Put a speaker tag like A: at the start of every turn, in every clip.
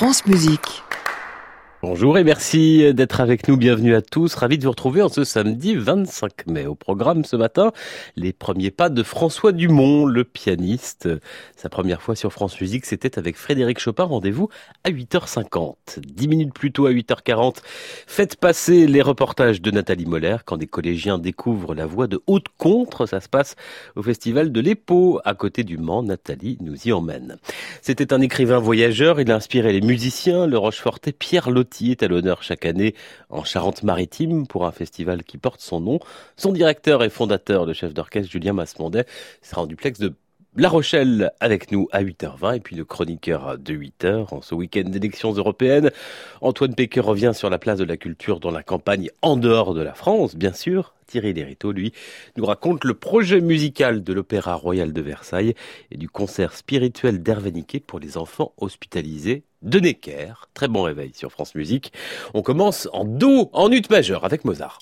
A: France Musique.
B: Bonjour et merci d'être avec nous. Bienvenue à tous. Ravi de vous retrouver en ce samedi 25 mai. Au programme ce matin, les premiers pas de François Dumont, le pianiste. Sa première fois sur France Musique, c'était avec Frédéric Chopin. Rendez-vous à 8h50. Dix minutes plus tôt à 8h40, faites passer les reportages de Nathalie Moller quand des collégiens découvrent la voix de haute contre. Ça se passe au festival de l'Épau à côté du Mans. Nathalie nous y emmène. C'était un écrivain voyageur. Il a inspiré les musiciens, le Rochefortais, Pierre Lotti est à l'honneur chaque année en Charente-Maritime pour un festival qui porte son nom. Son directeur et fondateur, le chef d'orchestre Julien Masmondet, sera en duplex de la Rochelle avec nous à 8h20 et puis le chroniqueur de 8h en ce week-end d'élections européennes. Antoine Péquet revient sur la place de la culture dans la campagne en dehors de la France, bien sûr. Thierry Lériteau, lui, nous raconte le projet musical de l'Opéra Royal de Versailles et du concert spirituel d'Hervé pour les enfants hospitalisés de Necker. Très bon réveil sur France Musique. On commence en Do, en ut majeur avec Mozart.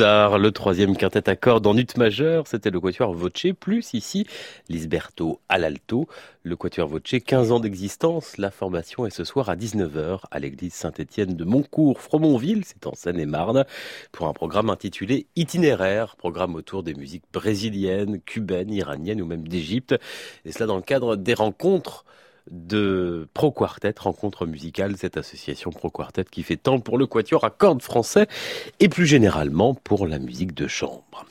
B: Le troisième quintet à cordes en ut majeur, c'était le quatuor Voce, plus ici Lisberto à l'alto. Le quatuor Voce, 15 ans d'existence, la formation est ce soir à 19h à l'église Saint-Étienne de Montcourt, Fromontville, c'est en Seine-et-Marne, pour un programme intitulé Itinéraire, programme autour des musiques brésiliennes, cubaines, iraniennes ou même d'Égypte, et cela dans le cadre des rencontres de Pro Quartet, rencontre musicale, cette association Pro Quartet qui fait tant pour le quatuor à cordes français et plus généralement pour la musique de chambre.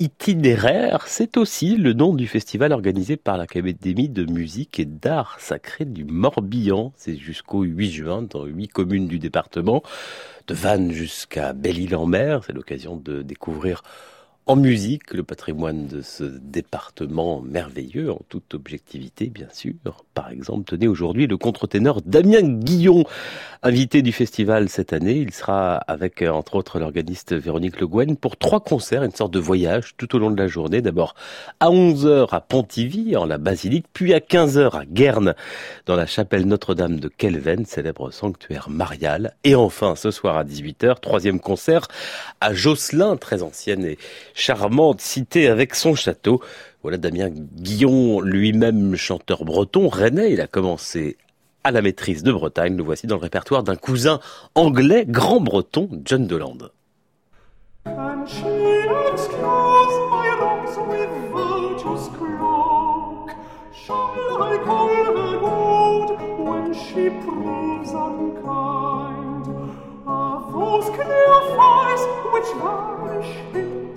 B: Itinéraire, c'est aussi le nom du festival organisé par l'Académie de musique et d'art sacré du Morbihan. C'est jusqu'au 8 juin dans huit communes du département, de Vannes jusqu'à Belle-Île-en-Mer. C'est l'occasion de découvrir en musique le patrimoine de ce département merveilleux, en toute objectivité bien sûr. Par exemple, tenez aujourd'hui le contre-ténor Damien Guillon, invité du festival cette année. Il sera avec entre autres l'organiste Véronique Le Guen pour trois concerts, une sorte de voyage tout au long de la journée. D'abord à 11h à Pontivy en la basilique, puis à 15h à Guerne dans la chapelle Notre-Dame de Kelven, célèbre sanctuaire marial. Et enfin ce soir à 18h, troisième concert à Josselin, très ancienne et charmante cité avec son château. Voilà Damien Guillon, lui-même chanteur breton, rennais, il a commencé à la maîtrise de Bretagne. Le voici dans le répertoire d'un cousin anglais, grand breton, John Deland.
A: no fruit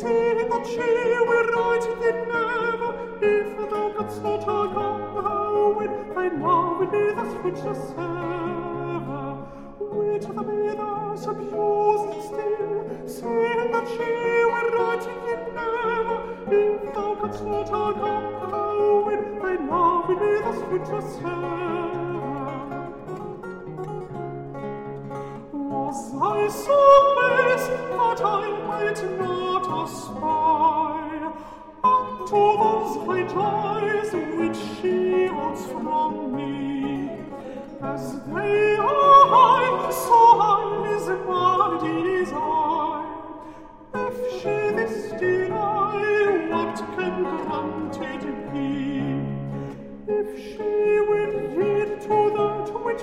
A: see that she will write right than never, if thou couldst not come when thy love would be thus rich as ever. Which the be thus abused still, seeing that she will write right than never, if thou couldst not come when thy love would be thus rich as ever. If she will yield to that which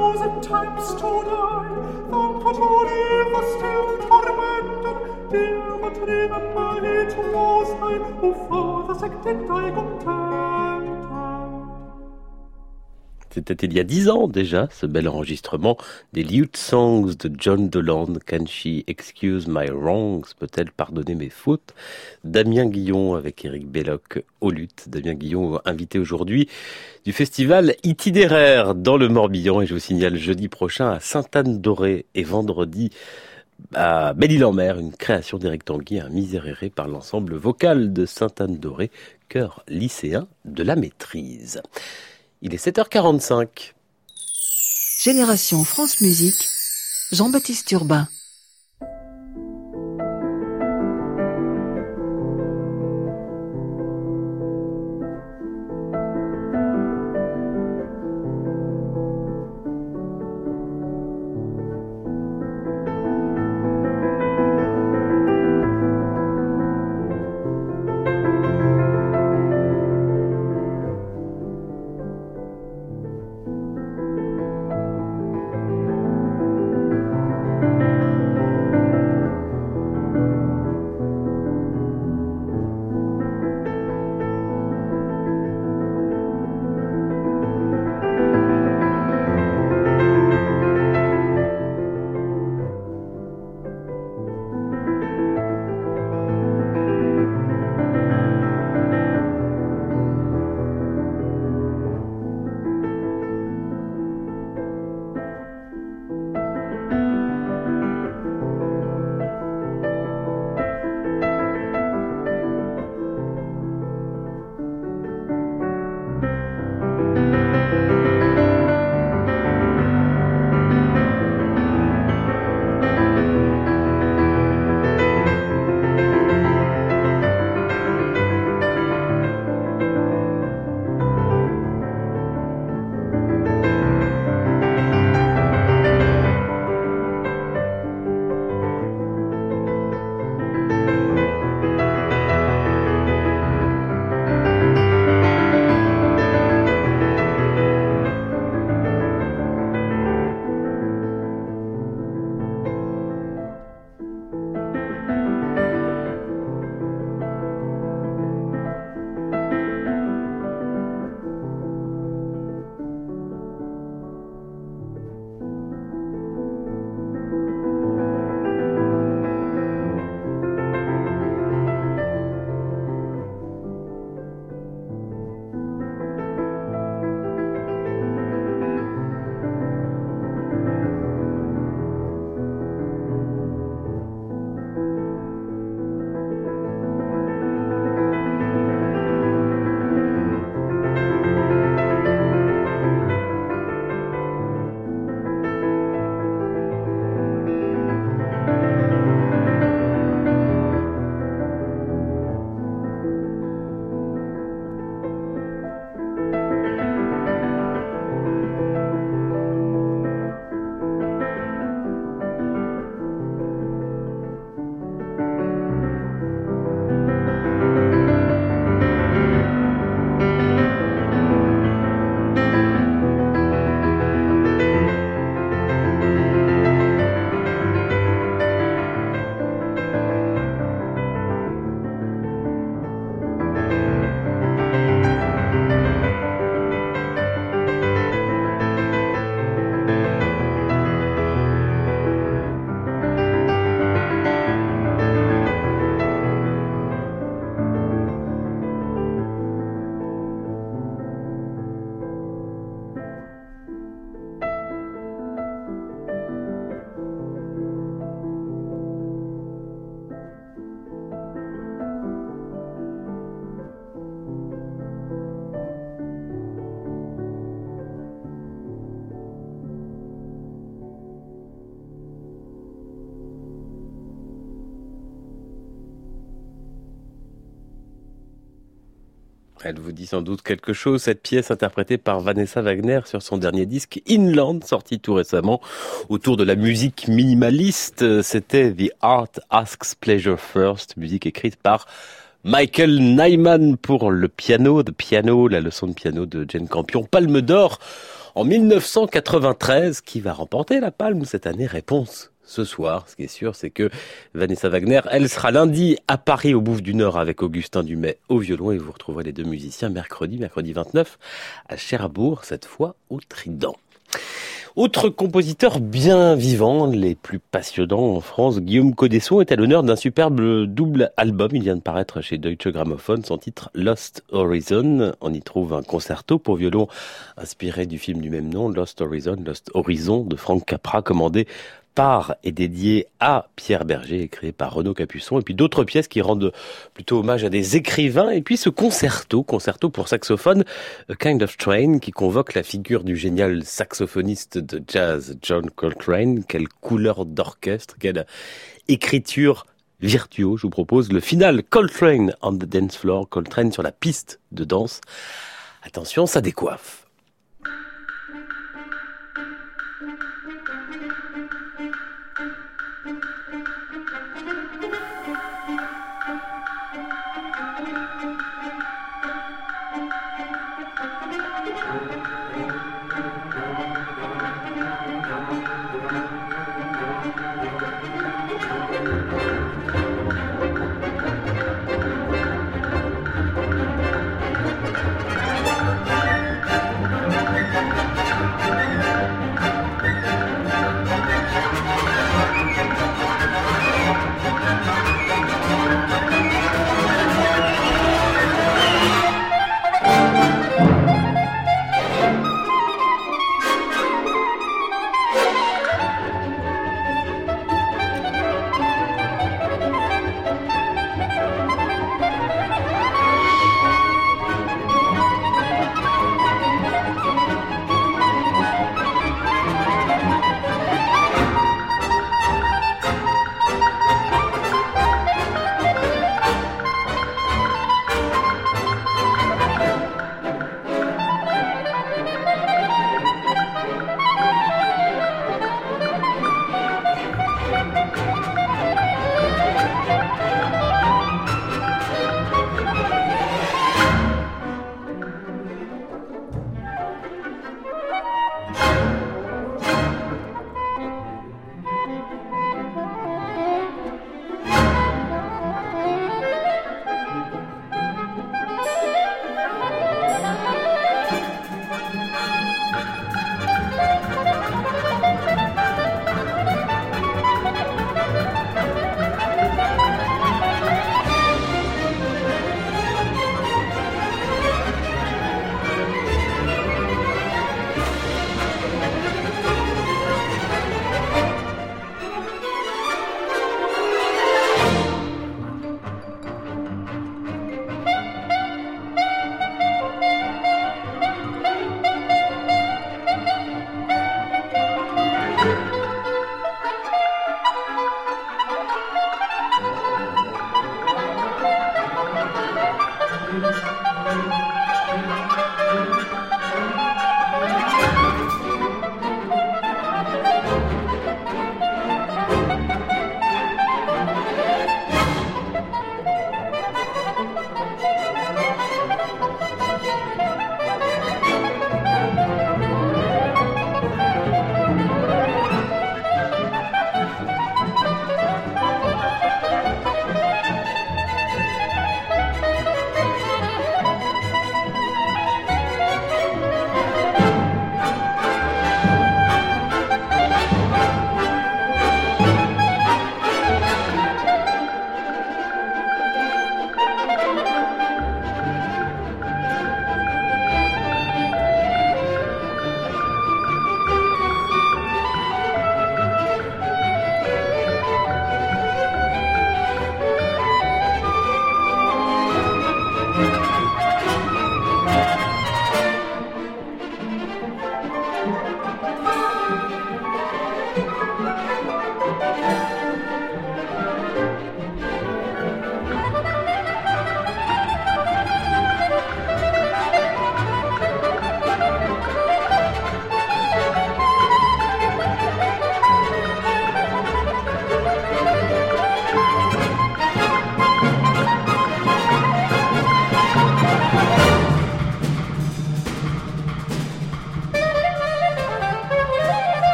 A: Thousand times to die than to live the still tormented. Dear, but remember it was I who for the second I contented.
B: C'était il y a dix ans déjà, ce bel enregistrement des Lute Songs de John Deland. Can she excuse my wrongs? Peut-elle pardonner mes fautes? Damien Guillon avec Eric Belloc au luth. Damien Guillon invité aujourd'hui du festival itinéraire dans le Morbihan et je vous signale jeudi prochain à Sainte-Anne-d'Orée et vendredi à Belle-Île-en-Mer, une création d'Éric Tanguy, un miséréré par l'ensemble vocal de Sainte-Anne-d'Orée, chœur lycéen de la maîtrise. Il est 7h45.
C: Génération France Musique, Jean-Baptiste Urbain.
B: Vous dit sans doute quelque chose, cette pièce interprétée par Vanessa Wagner sur son dernier disque Inland, sorti tout récemment autour de la musique minimaliste. C'était The Art Asks Pleasure First, musique écrite par Michael Nyman pour le piano, de piano, la leçon de piano de Jane Campion, Palme d'Or en 1993. Qui va remporter la palme cette année Réponse ce soir. Ce qui est sûr, c'est que Vanessa Wagner, elle sera lundi à Paris au Bouffe du Nord avec Augustin Dumay au violon et vous retrouverez les deux musiciens mercredi, mercredi 29 à Cherbourg, cette fois au Trident. Autre compositeur bien vivant, les plus passionnants en France, Guillaume Codesson est à l'honneur d'un superbe double album. Il vient de paraître chez Deutsche Grammophon, son titre Lost Horizon. On y trouve un concerto pour violon inspiré du film du même nom, Lost Horizon, Lost Horizon de Frank Capra, commandé par et dédié à Pierre Berger, créé par Renaud Capuçon, et puis d'autres pièces qui rendent plutôt hommage à des écrivains, et puis ce concerto, concerto pour saxophone, A Kind of Train, qui convoque la figure du génial saxophoniste de jazz John Coltrane. Quelle couleur d'orchestre, quelle écriture virtuose. Je vous propose le final Coltrane on the dance floor, Coltrane sur la piste de danse. Attention, ça décoiffe.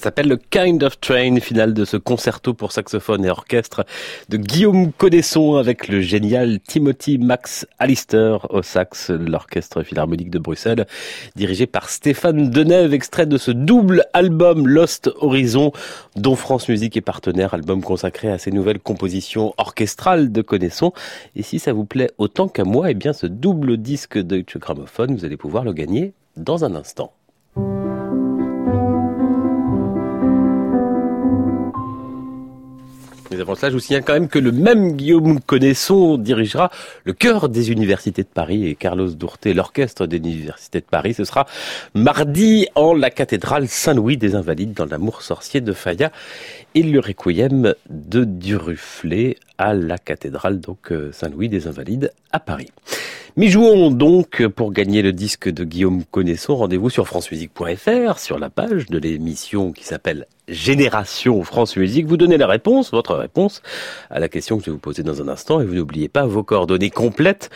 B: S'appelle le Kind of Train, finale de ce concerto pour saxophone et orchestre de Guillaume Codesson avec le génial Timothy Max Allister au sax, l'orchestre philharmonique de Bruxelles, dirigé par Stéphane Deneuve, extrait de ce double album Lost Horizon, dont France Musique est partenaire, album consacré à ses nouvelles compositions orchestrales de Codesson. Et si ça vous plaît autant qu'à moi, eh bien ce double disque de Gramophone, vous allez pouvoir le gagner dans un instant. Mais avant cela, je vous signale quand même que le même Guillaume Connaisson dirigera le chœur des universités de Paris et Carlos Dourté l'orchestre des universités de Paris. Ce sera mardi en la cathédrale Saint-Louis des Invalides dans l'amour sorcier de Faya et le requiem de Duruflé à la cathédrale donc euh, Saint-Louis des Invalides à Paris. Mais jouons donc pour gagner le disque de Guillaume Connaisson. Rendez-vous sur francemusique.fr, sur la page de l'émission qui s'appelle Génération France Musique. Vous donnez la réponse, votre réponse à la question que je vais vous poser dans un instant et vous n'oubliez pas vos coordonnées complètes.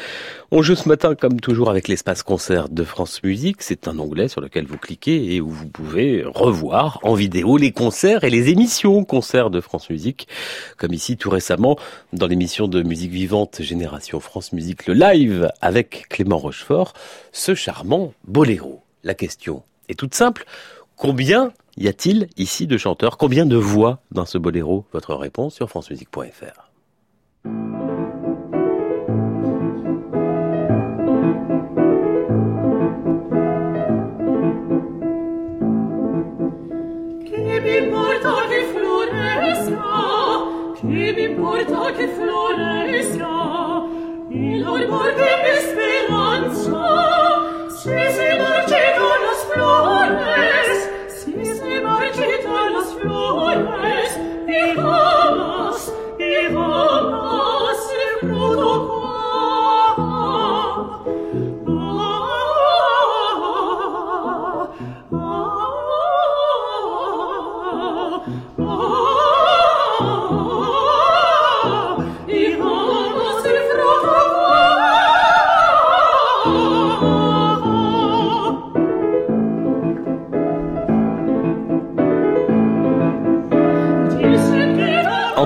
B: On joue ce matin comme toujours avec l'espace concert de France Musique. C'est un onglet sur lequel vous cliquez et où vous pouvez revoir en vidéo les concerts et les émissions concerts de France Musique. Comme ici tout récemment dans l'émission de musique vivante Génération France Musique, le live avec Clément Rochefort, ce charmant boléro. La question est toute simple. Combien y a-t-il ici de chanteurs? Combien de voix dans ce boléro? Votre réponse sur francemusique.fr. Hohes, die Hohes,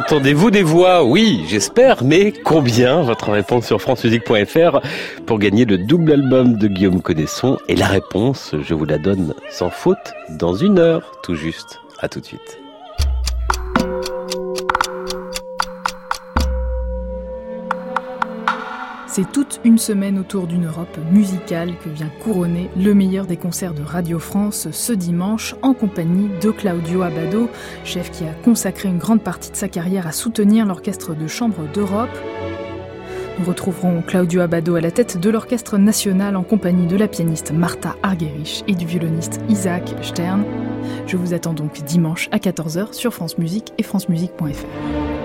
B: Entendez-vous des voix? Oui, j'espère, mais combien? Votre réponse sur francemusique.fr pour gagner le double album de Guillaume Codesson. Et la réponse, je vous la donne sans faute dans une heure, tout juste. À tout de suite.
D: C'est toute une semaine autour d'une Europe musicale que vient couronner le meilleur des concerts de Radio France ce dimanche en compagnie de Claudio Abado, chef qui a consacré une grande partie de sa carrière à soutenir l'orchestre de chambre d'Europe. Nous retrouverons Claudio Abado à la tête de l'orchestre national en compagnie de la pianiste Martha Argerich et du violoniste Isaac Stern. Je vous attends donc dimanche à 14h sur France Musique et francemusique.fr.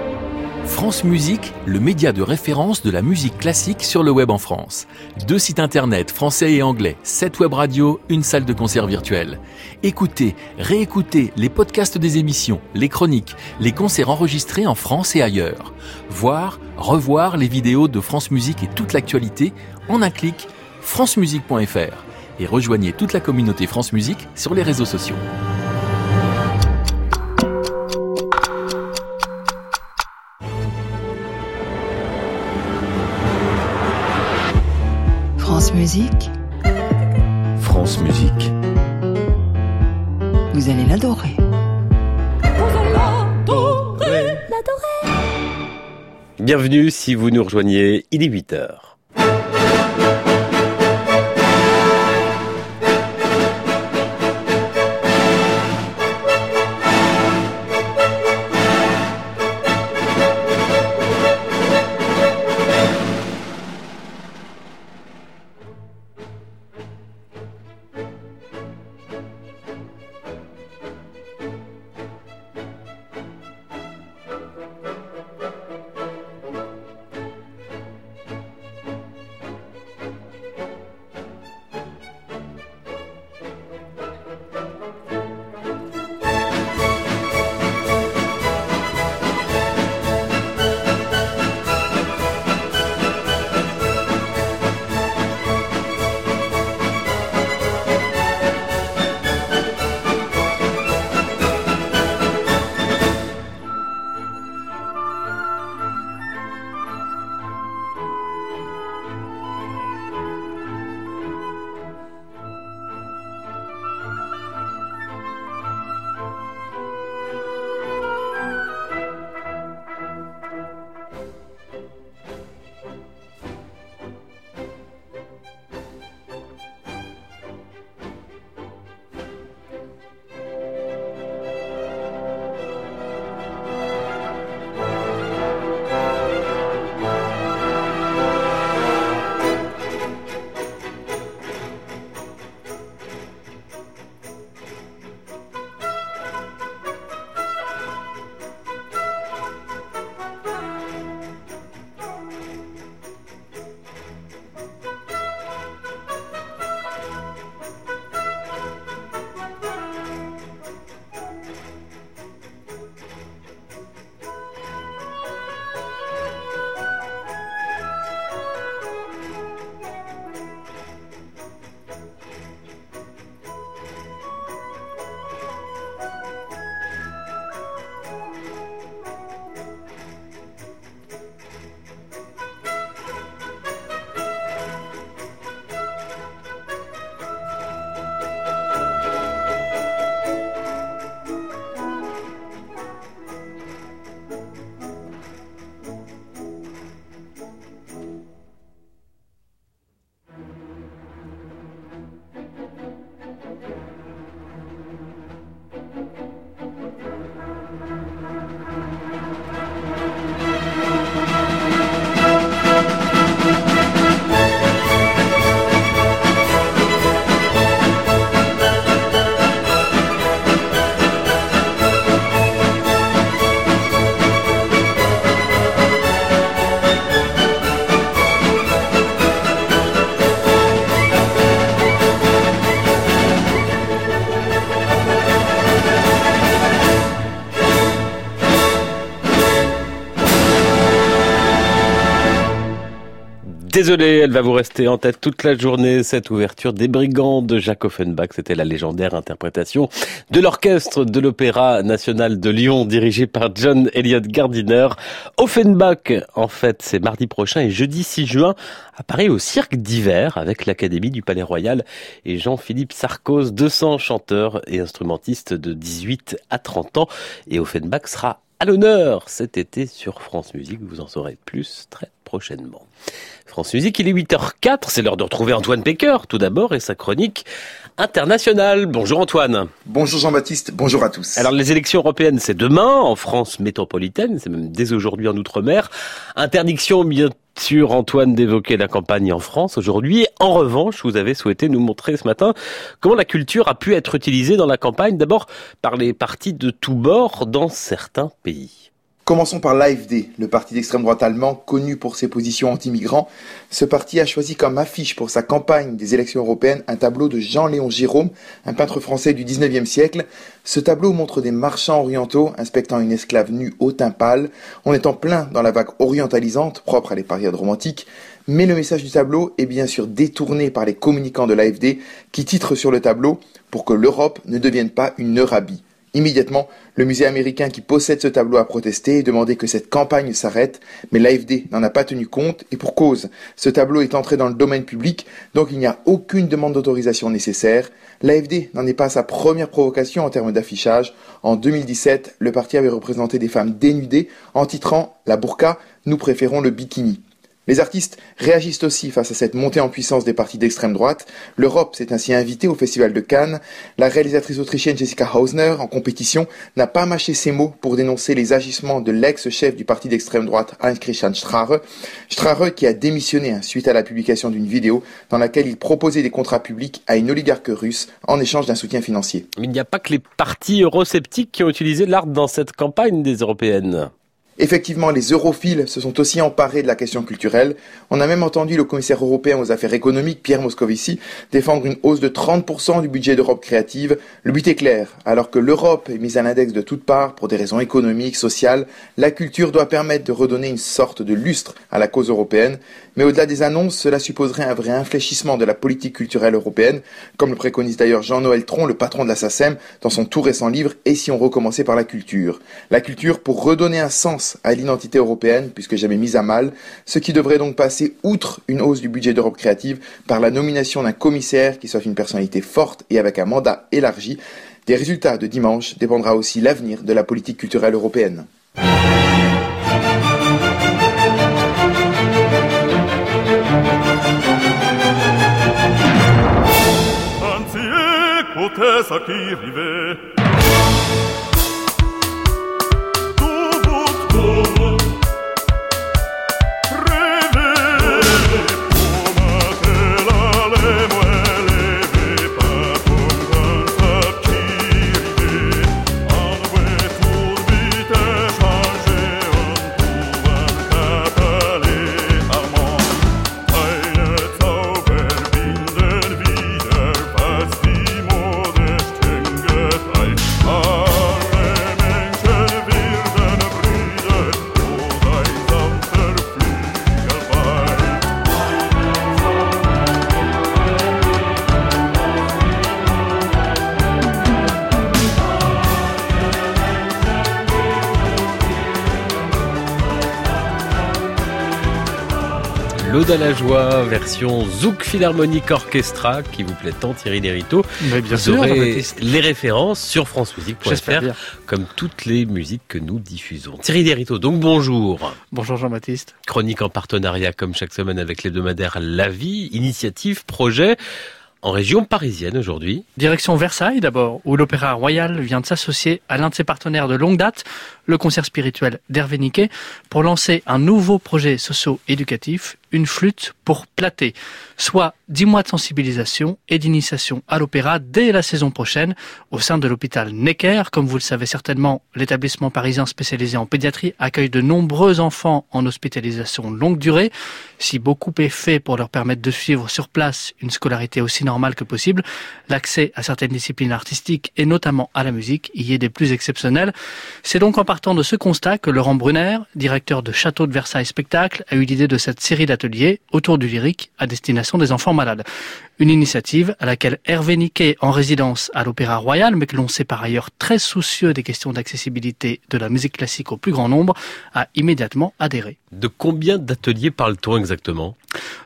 E: France Musique, le média de référence de la musique classique sur le web en France. Deux sites internet français et anglais, sept web radios, une salle de concert virtuelle. Écoutez, réécoutez les podcasts des émissions, les chroniques, les concerts enregistrés en France et ailleurs. Voir, revoir les vidéos de France Musique et toute l'actualité en un clic francemusique.fr et rejoignez toute la communauté France Musique sur les réseaux sociaux.
C: Musique.
E: France Musique.
C: Vous allez l'adorer.
B: Bienvenue si vous nous rejoignez, il est 8 Désolé, elle va vous rester en tête toute la journée, cette ouverture des Brigands de Jacques Offenbach. C'était la légendaire interprétation de l'orchestre de l'Opéra national de Lyon, dirigé par John Elliott Gardiner. Offenbach, en fait, c'est mardi prochain et jeudi 6 juin à Paris au Cirque d'hiver avec l'Académie du Palais Royal et Jean-Philippe Sarkoz, 200 chanteurs et instrumentistes de 18 à 30 ans. Et Offenbach sera à l'honneur cet été sur France Musique. Vous en saurez plus très prochainement. France Musique, il est 8h04, c'est l'heure de retrouver Antoine Pecker tout d'abord et sa chronique internationale. Bonjour Antoine.
F: Bonjour Jean-Baptiste, bonjour à tous.
B: Alors les élections européennes, c'est demain en France métropolitaine, c'est même dès aujourd'hui en Outre-mer. Interdiction bien sûr Antoine d'évoquer la campagne en France aujourd'hui. En revanche, vous avez souhaité nous montrer ce matin comment la culture a pu être utilisée dans la campagne, d'abord par les partis de tous bords dans certains pays.
F: Commençons par l'AFD, le parti d'extrême droite allemand connu pour ses positions anti-migrants. Ce parti a choisi comme affiche pour sa campagne des élections européennes un tableau de Jean-Léon Gérôme, un peintre français du 19e siècle. Ce tableau montre des marchands orientaux inspectant une esclave nue au teint pâle. On est en plein dans la vague orientalisante propre à les périodes romantiques. Mais le message du tableau est bien sûr détourné par les communicants de l'AFD qui titrent sur le tableau pour que l'Europe ne devienne pas une Eurabie. Immédiatement, le musée américain qui possède ce tableau a protesté et demandé que cette campagne s'arrête, mais l'AFD n'en a pas tenu compte et pour cause. Ce tableau est entré dans le domaine public, donc il n'y a aucune demande d'autorisation nécessaire. L'AFD n'en est pas à sa première provocation en termes d'affichage. En 2017, le parti avait représenté des femmes dénudées en titrant La burqa, nous préférons le bikini. Les artistes réagissent aussi face à cette montée en puissance des partis d'extrême droite. L'Europe s'est ainsi invitée au Festival de Cannes. La réalisatrice autrichienne Jessica Hausner, en compétition, n'a pas mâché ses mots pour dénoncer les agissements de l'ex-chef du parti d'extrême droite Heinz-Christian Strache. Strache qui a démissionné hein, suite à la publication d'une vidéo dans laquelle il proposait des contrats publics à une oligarque russe en échange d'un soutien financier.
B: Mais il n'y a pas que les partis eurosceptiques qui ont utilisé l'art dans cette campagne des européennes.
F: Effectivement, les europhiles se sont aussi emparés de la question culturelle. On a même entendu le commissaire européen aux affaires économiques, Pierre Moscovici, défendre une hausse de 30% du budget d'Europe créative. Le but est clair. Alors que l'Europe est mise à l'index de toutes parts pour des raisons économiques, sociales, la culture doit permettre de redonner une sorte de lustre à la cause européenne. Mais au-delà des annonces, cela supposerait un vrai infléchissement de la politique culturelle européenne, comme le préconise d'ailleurs Jean-Noël Tron, le patron de la SACEM, dans son tout récent livre Et si on recommençait par la culture? La culture pour redonner un sens à l'identité européenne, puisque jamais mise à mal, ce qui devrait donc passer outre une hausse du budget d'Europe créative par la nomination d'un commissaire qui soit une personnalité forte et avec un mandat élargi. Des résultats de dimanche dépendra aussi l'avenir de la politique culturelle européenne.
B: À la joie, version Zouk Philharmonic Orchestra, qui vous plaît tant, Thierry Lériteau.
G: Mais bien
B: vous
G: sûr,
B: aurez les références sur francemusique.fr, comme toutes les musiques que nous diffusons. Thierry Lériteau, donc bonjour.
G: Bonjour Jean-Baptiste.
B: Chronique en partenariat, comme chaque semaine, avec l'hebdomadaire La Vie, initiative, projet, en région parisienne aujourd'hui.
G: Direction Versailles d'abord, où l'Opéra Royal vient de s'associer à l'un de ses partenaires de longue date, le concert spirituel d'Hervé Niquet, pour lancer un nouveau projet socio-éducatif, une flûte pour plater, soit 10 mois de sensibilisation et d'initiation à l'opéra dès la saison prochaine au sein de l'hôpital Necker. Comme vous le savez certainement, l'établissement parisien spécialisé en pédiatrie accueille de nombreux enfants en hospitalisation longue durée. Si beaucoup est fait pour leur permettre de suivre sur place une scolarité aussi normale que possible, l'accès à certaines disciplines artistiques et notamment à la musique y est des plus exceptionnels. C'est donc en partant de ce constat que Laurent Brunner, directeur de Château de Versailles Spectacle, a eu l'idée de cette série d'ateliers autour du lyrique à destination des enfants malades. Une initiative à laquelle Hervé Niquet, en résidence à l'Opéra Royal, mais que l'on sait par ailleurs très soucieux des questions d'accessibilité de la musique classique au plus grand nombre, a immédiatement adhéré.
B: De combien d'ateliers parle-t-on exactement?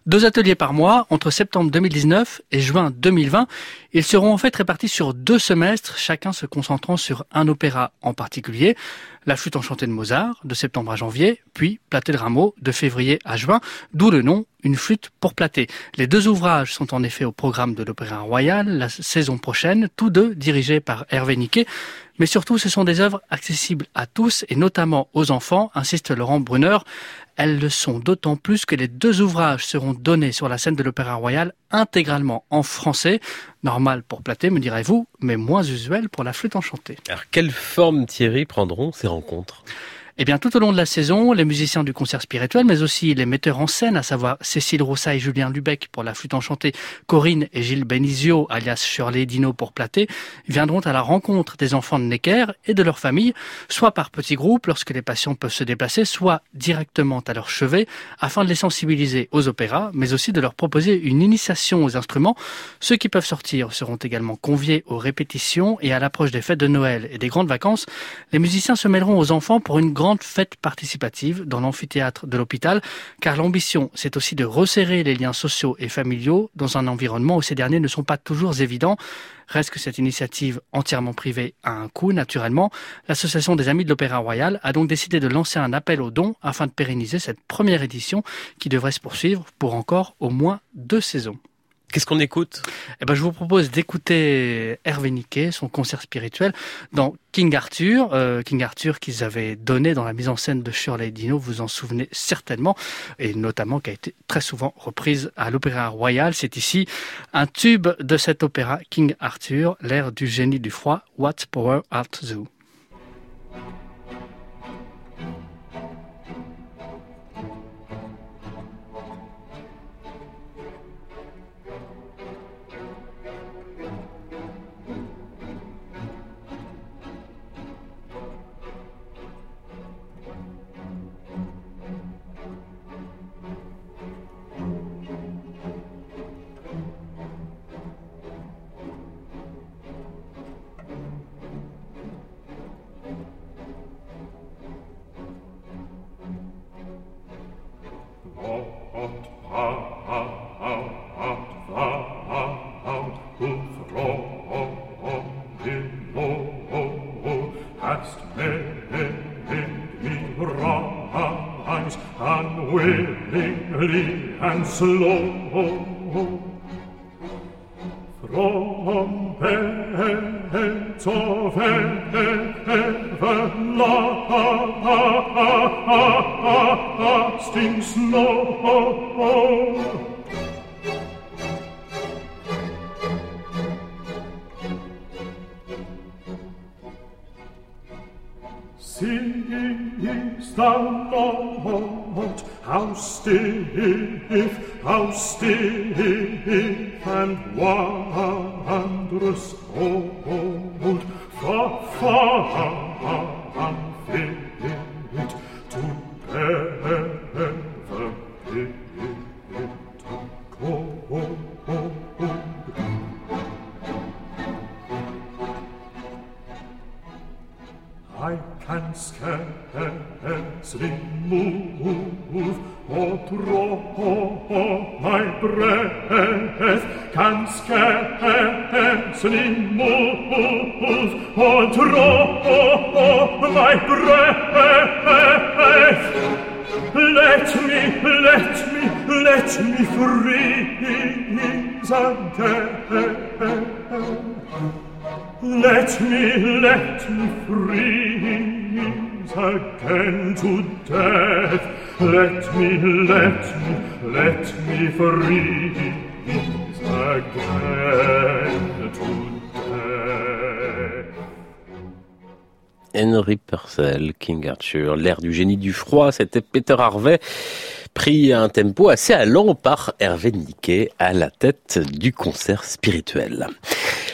G: Deux ateliers par mois entre septembre 2019 et juin 2020. Ils seront en fait répartis sur deux semestres, chacun se concentrant sur un opéra en particulier. La flûte enchantée de Mozart, de septembre à janvier, puis Platé de Rameau, de février à juin, d'où le nom Une flûte pour platé. Les deux ouvrages sont en effet au programme de l'Opéra Royal la saison prochaine, tous deux dirigés par Hervé Niquet. Mais surtout, ce sont des œuvres accessibles à tous et notamment aux enfants, insiste Laurent Brunner. Elles le sont d'autant plus que les deux ouvrages seront donnés sur la scène de l'Opéra Royal intégralement en français. Normal pour Platé, me direz-vous, mais moins usuel pour la flûte enchantée.
B: Alors, quelle forme, Thierry, prendront ces rencontres?
G: Eh bien, tout au long de la saison, les musiciens du concert spirituel, mais aussi les metteurs en scène, à savoir Cécile Rossa et Julien Lubec pour la flûte enchantée, Corinne et Gilles Benizio, alias Shirley Dino pour Platé, viendront à la rencontre des enfants de Necker et de leurs familles, soit par petits groupes lorsque les patients peuvent se déplacer, soit directement à leur chevet, afin de les sensibiliser aux opéras, mais aussi de leur proposer une initiation aux instruments. Ceux qui peuvent sortir seront également conviés aux répétitions et à l'approche des fêtes de Noël et des grandes vacances, les musiciens se mêleront aux enfants pour une grande fête participative dans l'amphithéâtre de l'hôpital, car l'ambition, c'est aussi de resserrer les liens sociaux et familiaux dans un environnement où ces derniers ne sont pas toujours évidents. Reste que cette initiative entièrement privée a un coût, naturellement. L'Association des Amis de l'Opéra Royal a donc décidé de lancer un appel aux dons afin de pérenniser cette première édition qui devrait se poursuivre pour encore au moins deux saisons.
B: Qu'est-ce qu'on écoute?
G: Eh ben, Je vous propose d'écouter Hervé Niquet, son concert spirituel, dans King Arthur. Euh, King Arthur qu'ils avaient donné dans la mise en scène de Shirley Dino, vous en souvenez certainement, et notamment qui a été très souvent reprise à l'Opéra Royal. C'est ici un tube de cet opéra, King Arthur, l'air du génie du froid, What Power Art
H: And slow from beds of heaven lasting snow if aus dem and wondrous old far, far fit to ever fit to go. I can scarcely move or draw my breath, can scarcely move or draw my breath. Let me, let me, let me freeze again. Let me, let me freeze
B: Henry Purcell, King Arthur, l'air du génie du froid, c'était Peter Harvey. Pris un tempo assez allant par Hervé Niquet à la tête du concert spirituel.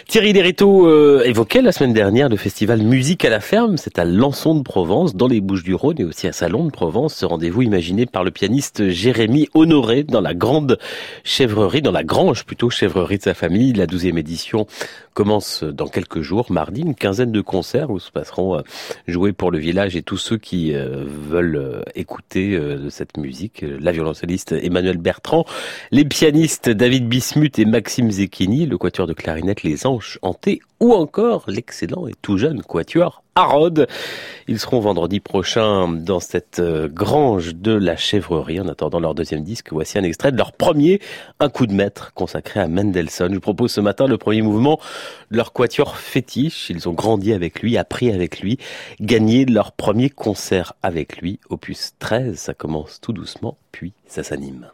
B: Thierry Lériteau euh, évoquait la semaine dernière le festival Musique à la ferme. C'est à Lançon de Provence, dans les Bouches-du-Rhône et aussi à Salon de Provence. Ce rendez-vous imaginé par le pianiste Jérémy Honoré dans la grande chèvrerie, dans la grange plutôt chèvrerie de sa famille. La douzième édition commence dans quelques jours, mardi, une quinzaine de concerts où se passeront euh, jouer pour le village et tous ceux qui euh, veulent écouter de cette musique. La violoncelliste Emmanuel Bertrand, les pianistes David Bismuth et Maxime Zecchini, le quatuor de clarinette Les Anges hantés ou encore l'excellent et tout jeune quatuor Harrod. Ils seront vendredi prochain dans cette euh, grange de la chèvrerie. En attendant leur deuxième disque, voici un extrait de leur premier, un coup de maître consacré à Mendelssohn. Je vous propose ce matin le premier mouvement de leur quatuor fétiche. Ils ont grandi avec lui, appris avec lui, gagné leur premier concert avec lui. Opus 13, ça commence tout doucement, puis ça s'anime.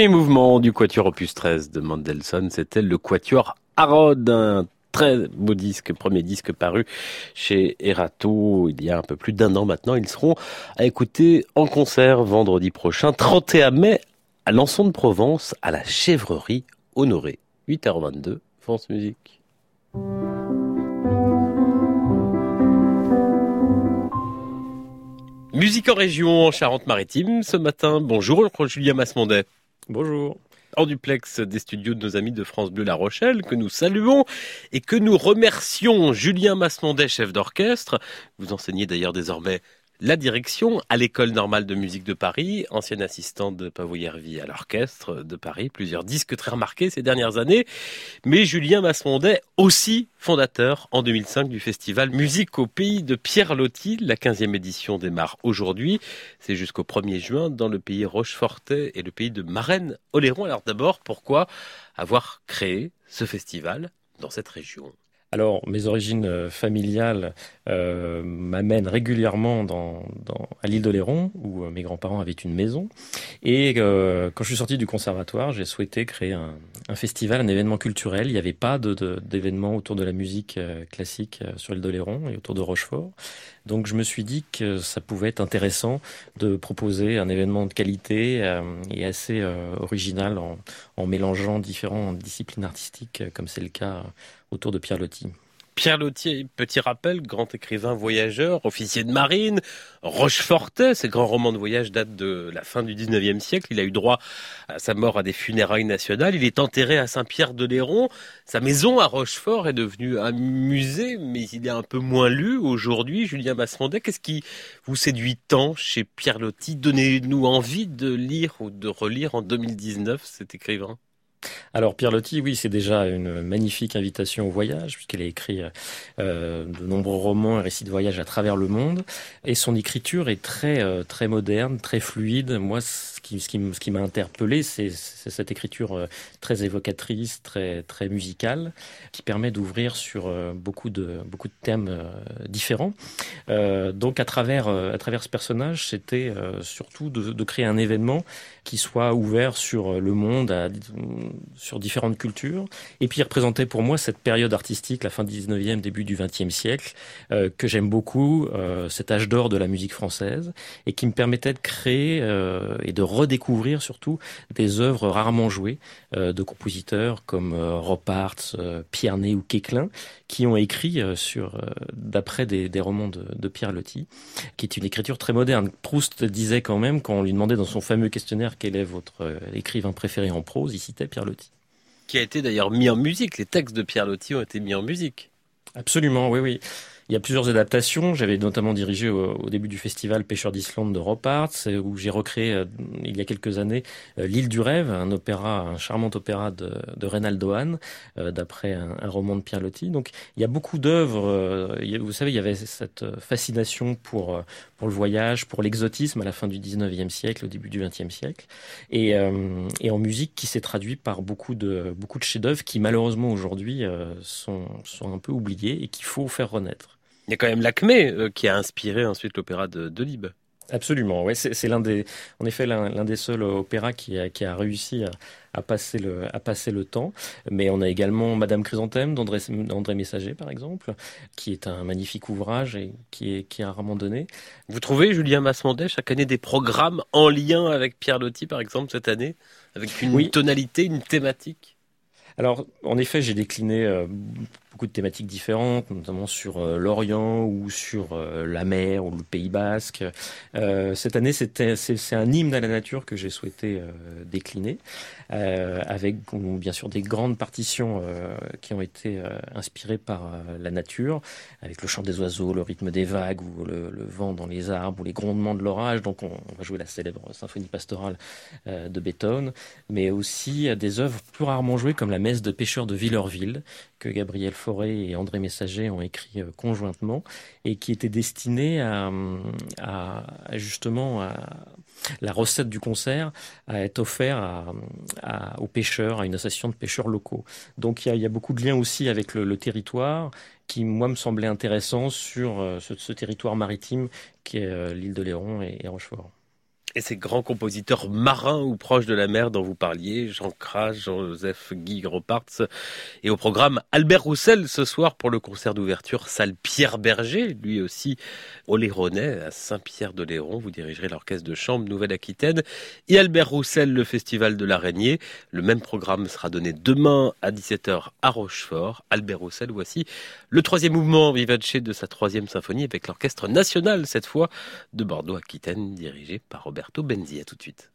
B: Premier mouvement du Quatuor Opus 13 de Mendelssohn, c'était le Quatuor Harrod, un très beau disque, premier disque paru chez Erato il y a un peu plus d'un an maintenant. Ils seront à écouter en concert vendredi prochain, 31 mai, à Lançon de Provence, à la Chèvrerie Honorée. 8h22, France Musique. Musique en région en Charente-Maritime ce matin. Bonjour Julien Masmondet.
I: Bonjour
B: en duplex des studios de nos amis de France Bleu La Rochelle, que nous saluons et que nous remercions. Julien Masmondet, chef d'orchestre. Vous enseignez d'ailleurs désormais la direction à l'École normale de musique de Paris, ancienne assistante de Pavoyervi à l'orchestre de Paris, plusieurs disques très remarqués ces dernières années, mais Julien Masmondet aussi fondateur en 2005 du festival Musique au pays de Pierre Loti. La 15e édition démarre aujourd'hui, c'est jusqu'au 1er juin dans le pays Rochefortet et le pays de Marennes-Oléron. Alors d'abord, pourquoi avoir créé ce festival dans cette région?
I: Alors, mes origines euh, familiales euh, m'amènent régulièrement dans, à l'île de Léron, où euh, mes grands-parents avaient une maison. Et quand je suis sorti du conservatoire, j'ai souhaité créer un, festival, un événement culturel. Il n'y avait pas d'événement autour de la musique classique sur l'île de Léron et autour de Rochefort. Donc, je me suis dit que ça pouvait être intéressant de proposer un événement de qualité et assez original en, en mélangeant différentes disciplines artistiques, comme c'est le cas autour de Pierre Loti.
B: Pierre Loti, petit rappel, grand écrivain voyageur, officier de marine, Rochefortet, ses grands romans de voyage datent de la fin du 19e siècle. Il a eu droit à sa mort à des funérailles nationales. Il est enterré à Saint-Pierre-de-Léron. Sa maison à Rochefort est devenue un musée, mais il est un peu moins lu aujourd'hui. Julien Masmondet, qu'est-ce qui vous séduit tant chez Pierre Loti? Donnez-nous envie de lire ou de relire en 2019 cet écrivain.
I: Alors Pierre Loti, oui, c'est déjà une magnifique invitation au voyage, puisqu'il a écrit euh, de nombreux romans et récits de voyage à travers le monde. Et son écriture est très, euh, très moderne, très fluide. Moi, ce qui, m'a interpellé, c'est cette écriture euh, très évocatrice, très, musicale, qui permet d'ouvrir sur beaucoup, de, beaucoup de thèmes différents. donc à travers, ce personnage, c'était surtout de, créer un événement qui soit ouvert sur le monde sur différentes cultures, et puis il représentait pour moi cette période artistique, la fin du 19e, début du 20e siècle, euh, que j'aime beaucoup, euh, cet âge d'or de la musique française, et qui me permettait de créer euh, et de redécouvrir surtout des œuvres rarement jouées de compositeurs comme Roparts, Pierney ou Quéclin, qui ont écrit sur d'après des, des, romans de, de Pierre Loti, qui est une écriture très moderne. Proust disait quand même, quand on lui demandait dans son fameux questionnaire quel est votre écrivain préféré en prose, il citait Pierre Loti.
B: Qui a été d'ailleurs mis en musique. Les textes de Pierre Loti ont été mis en musique.
I: Absolument, oui, oui. Il y a plusieurs adaptations. J'avais notamment dirigé au, début du festival Pêcheurs d'Islande de Roparts, où j'ai recréé euh, il y a quelques années euh, L'île du rêve, un opéra, un charmant opéra de, de Reynaldo Hahn, euh, d'après un, roman de Pierre Loti. Donc il y a beaucoup d'œuvres. vous savez, il y avait cette fascination pour pour le voyage, pour l'exotisme à la fin du 19e siècle, au début du 20e siècle, et, et en musique qui s'est traduit par beaucoup de beaucoup de chefs-d'œuvre qui malheureusement aujourd'hui sont sont un peu oubliés et qu'il faut faire renaître.
B: Il y a quand même Lacmé euh, qui a inspiré ensuite l'opéra de, de Lib.
I: Absolument, ouais, c'est l'un des, en effet, l'un des seuls opéras qui a, qui a réussi à, à, passer le, à passer le temps. Mais on a également Madame Chrysanthème d'André Messager, par exemple, qui est un magnifique ouvrage et qui est, qui est rarement donné.
B: Vous trouvez, Julien Masmondet, chaque année des programmes en lien avec Pierre Loti, par exemple, cette année, avec une tonalité, une thématique?
I: Alors, en effet, j'ai décliné euh, beaucoup de thématiques différentes, notamment sur euh, l'Orient ou sur euh, la mer ou le Pays Basque. cette année, c'est un hymne à la nature que j'ai souhaité décliner, avec bien sûr des grandes partitions qui ont été inspirées par la nature, avec le chant des oiseaux, le rythme des vagues ou le, vent dans les arbres ou les grondements de l'orage. Donc, on, va jouer la célèbre symphonie pastorale de Beethoven, mais aussi des œuvres plus rarement jouées comme la de pêcheurs de Villerville que Gabriel Fauré et André Messager ont écrit euh, conjointement et qui était destiné à, justement à la recette du concert à être offert aux pêcheurs, à une association de pêcheurs locaux. Donc il y a, beaucoup de liens aussi avec le, territoire qui, moi, me semblait intéressant sur euh, ce, territoire maritime qui est euh, l'île de Léron et, et Rochefort.
B: Et ces grands compositeurs marins ou proches de la mer dont vous parliez, Jean Cras, Joseph Guy Groparts, et au programme Albert Roussel ce soir pour le concert d'ouverture salle Pierre Berger, lui aussi Oléronais à Saint-Pierre-de-Léron. Vous dirigerez l'orchestre de chambre Nouvelle-Aquitaine et Albert Roussel le festival de l'araignée. Le même programme sera donné demain à 17h à Rochefort. Albert Roussel, voici le troisième mouvement vivace de sa troisième symphonie avec l'orchestre national cette fois de Bordeaux-Aquitaine dirigé par Robert Roberto Benzi. À tout de suite.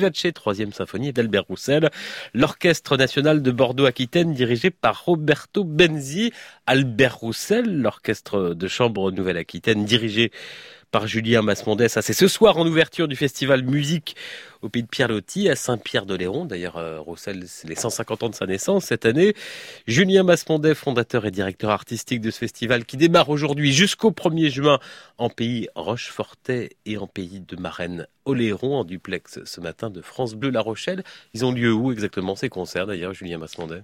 B: Vivace, troisième symphonie d'Albert Roussel, l'Orchestre national de Bordeaux-Aquitaine dirigé par Roberto Benzi. Albert Roussel, l'Orchestre de chambre Nouvelle-Aquitaine dirigé par Julien Masmondès. Ça, c'est ce soir en ouverture du festival musique au pays de Pierre Loti, à Saint-Pierre-de-Léron. D'ailleurs, euh, Roussel, c'est les 150 ans de sa naissance cette année. Julien Masmondet, fondateur et directeur artistique de ce festival qui démarre aujourd'hui jusqu'au 1er juin en pays Rochefortais et en pays de Marraine Oléron en duplex ce matin de France Bleu La Rochelle. Ils ont lieu où exactement ces concerts d'ailleurs, Julien Masmondet?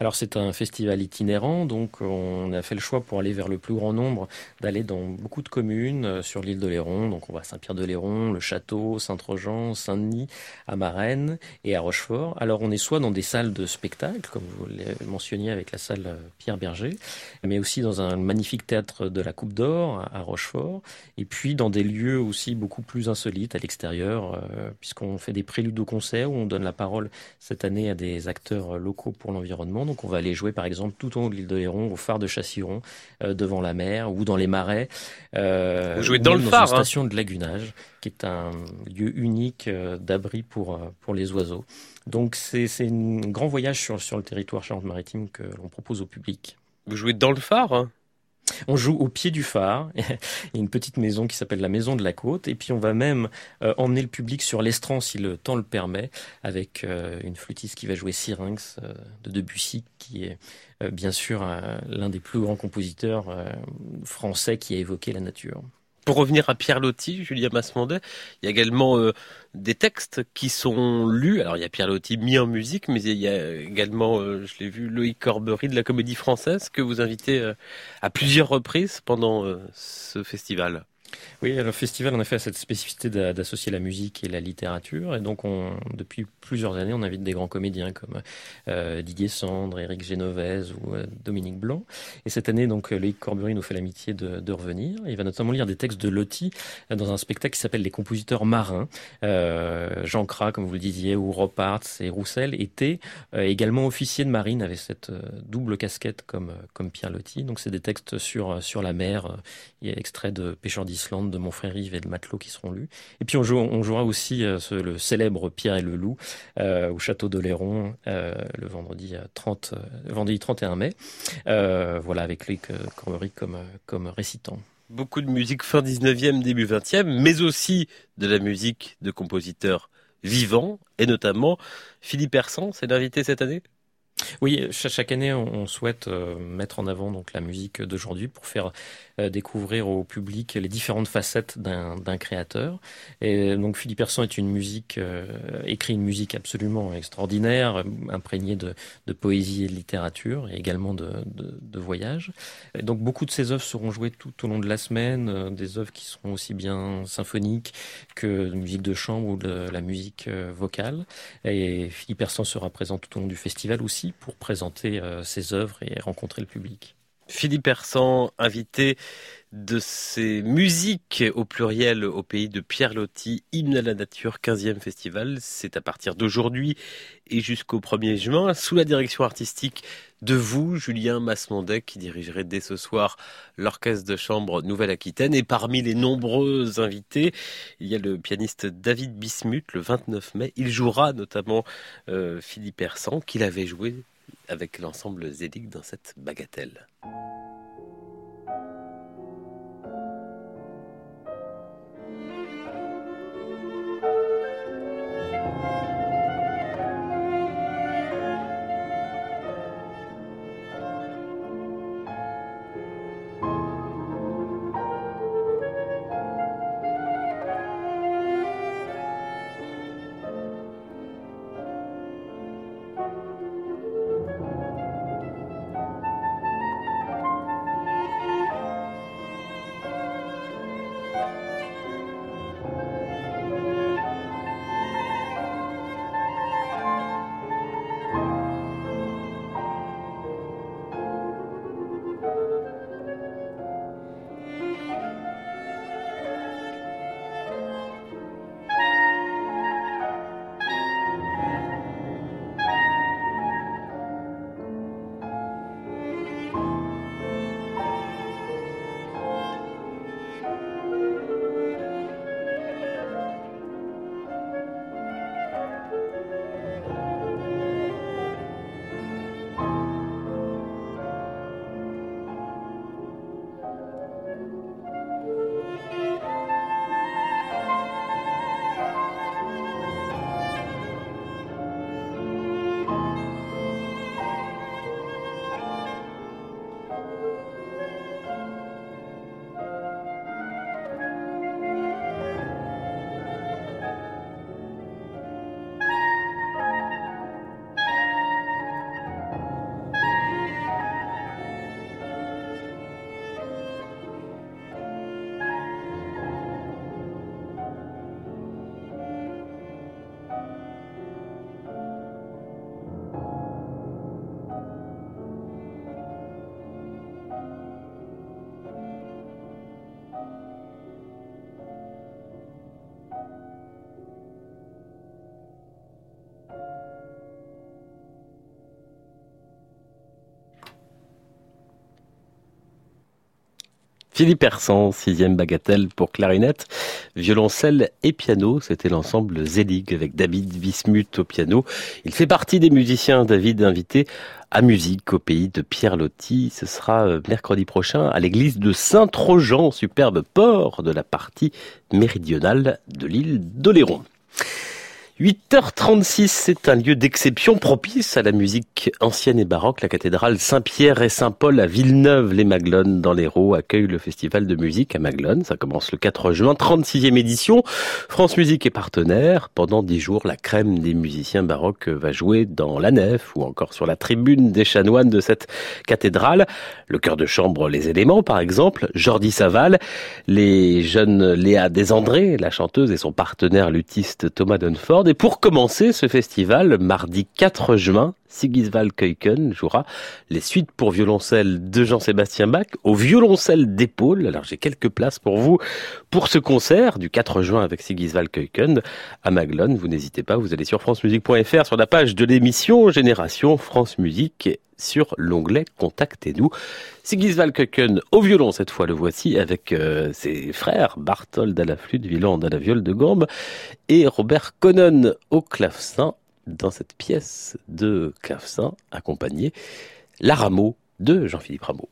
I: Alors c'est un festival itinérant, donc on a fait le choix pour aller vers le plus grand nombre, d'aller dans beaucoup de communes euh, sur l'île de Léron. Donc on va à Saint-Pierre-de-Léron, le Château, Saint-Trojan, Saint-Denis, à Marennes et à Rochefort. Alors on est soit dans des salles de spectacle, comme vous le mentionniez avec la salle euh, Pierre Berger, mais aussi dans un magnifique théâtre de la Coupe d'Or à Rochefort, et puis dans des lieux aussi beaucoup plus insolites à l'extérieur, euh, puisqu'on fait des préludes au concert où on donne la parole cette année à des acteurs locaux pour l'environnement donc on va aller jouer par exemple tout en haut de l'île de Héron, au phare de Chassiron, euh, devant la mer ou dans les marais.
B: Euh, Vous jouez dans le phare.
I: Dans une hein. station de lagunage, qui est un lieu unique euh, d'abri pour, pour les oiseaux. Donc c'est un grand voyage sur, sur le territoire Charente-Maritime que l'on propose au public.
B: Vous jouez dans le phare hein
I: On joue au pied du phare. Il y a une petite maison qui s'appelle la Maison de la Côte. Et puis on va même euh, emmener le public sur l'estran si le temps le permet, avec euh, une flûtiste qui va jouer Syrinx euh, de Debussy, qui est bien sûr l'un des plus grands compositeurs français qui a évoqué la nature.
B: Pour revenir à Pierre Loti, Julien Masmondet, il y a également euh, des textes qui sont lus. Alors il y a Pierre Loti mis en musique, mais il y a également, euh, je l'ai vu, Loïc Corbery de la Comédie Française que vous invitez euh, à plusieurs reprises pendant ce festival.
I: Oui, le festival en effet a cette spécificité d'associer la musique et la littérature, et donc on, depuis plusieurs années, on invite des grands comédiens comme euh, Didier Sandre, Éric Genovese ou euh, Dominique Blanc. Et cette année, donc Loïc Corbury nous fait l'amitié de, revenir. Il va notamment lire des textes de Loti euh, dans un spectacle qui s'appelle Les compositeurs marins. Jean Cras, comme vous le disiez, ou Roparts et Roussel étaient également officiers de marine avec cette double casquette comme comme Pierre Loti. Donc c'est des textes sur sur la mer. Il de Pêcheurs d'Islande de Mon frère Yves et de Matelot qui seront lus. Et puis on, joue, on jouera aussi euh, ce, le célèbre Pierre et le Loup euh, au château de Léron euh, le vendredi 30, vendredi 31 mai. voilà, avec Luc Corbery comme, comme récitant
B: beaucoup de musique fin 19e, début 20e, mais aussi de la musique de compositeurs vivants, et notamment Philippe Hersan, c'est l'invité cette année?
I: Oui, chaque année, on souhaite mettre en avant donc la musique d'aujourd'hui pour faire découvrir au public les différentes facettes d'un créateur. Et donc Philippe Hersan est une musique, euh, écrit une musique absolument extraordinaire, imprégnée de, poésie et de littérature, et également de, voyage. Et donc beaucoup de ses œuvres seront jouées tout au long de la semaine, des œuvres qui seront aussi bien symphoniques que de musique de chambre ou de la musique vocale. Et Philippe Hersan sera présent tout au long du festival aussi pour présenter euh, ses œuvres et rencontrer le public.
B: Philippe Hersan, invité de ses musiques au pluriel au pays de Pierre Loti, Hymne à la nature, 15e festival. C'est à partir d'aujourd'hui et jusqu'au 1er juin, sous la direction artistique de vous, Julien Masmondet, qui dirigerait dès ce soir l'orchestre de chambre Nouvelle-Aquitaine. Et parmi les nombreux invités, il y a le pianiste David Bismuth le 29 mai. Il jouera notamment euh, Philippe Hersan, qu'il avait joué avec l'ensemble Zélique dans cette bagatelle. Philippe Hersan, sixième bagatelle pour clarinette, violoncelle et piano. C'était l'ensemble Zelig avec David Wismuth au piano. Il fait partie des musiciens David invités à musique au pays de Pierre Loti. Ce sera euh, mercredi prochain à l'église de Saint-Trojan, superbe port de la partie méridionale de l'île d'Oléron. 8h36, c'est un lieu d'exception propice à la musique ancienne et baroque. La cathédrale Saint-Pierre et Saint-Paul à Villeneuve-les-Maglones dans l'Hérault accueille le festival de musique à Maglones. Ça commence le 4 juin, 36e édition. France Musique est partenaire. Pendant 10 jours, la crème des musiciens baroques va jouer dans la nef ou encore sur la tribune des chanoines de cette cathédrale. Le chœur de chambre Les Éléments, par exemple, Jordi Saval, les jeunes Léa Desandré, la chanteuse et son partenaire luthiste Thomas Dunford et pour commencer ce festival, mardi 4 juin, Sigiswald Keuken jouera les suites pour violoncelle de Jean-Sébastien Bach au violoncelle d'épaule. Alors j'ai quelques places pour vous pour ce concert du 4 juin avec Sigiswald Keuken à Maglone. Vous n'hésitez pas, vous allez sur francemusique.fr sur la page de l'émission Génération France Musique sur l'onglet Contactez-nous. Sigiswald Köken au violon cette fois, le voici avec euh, ses frères Barthold à la flûte, Wieland à la viole de gambe et Robert Conon au clavecin dans cette pièce de clavecin accompagnée La Rameau de Jean-Philippe Rameau.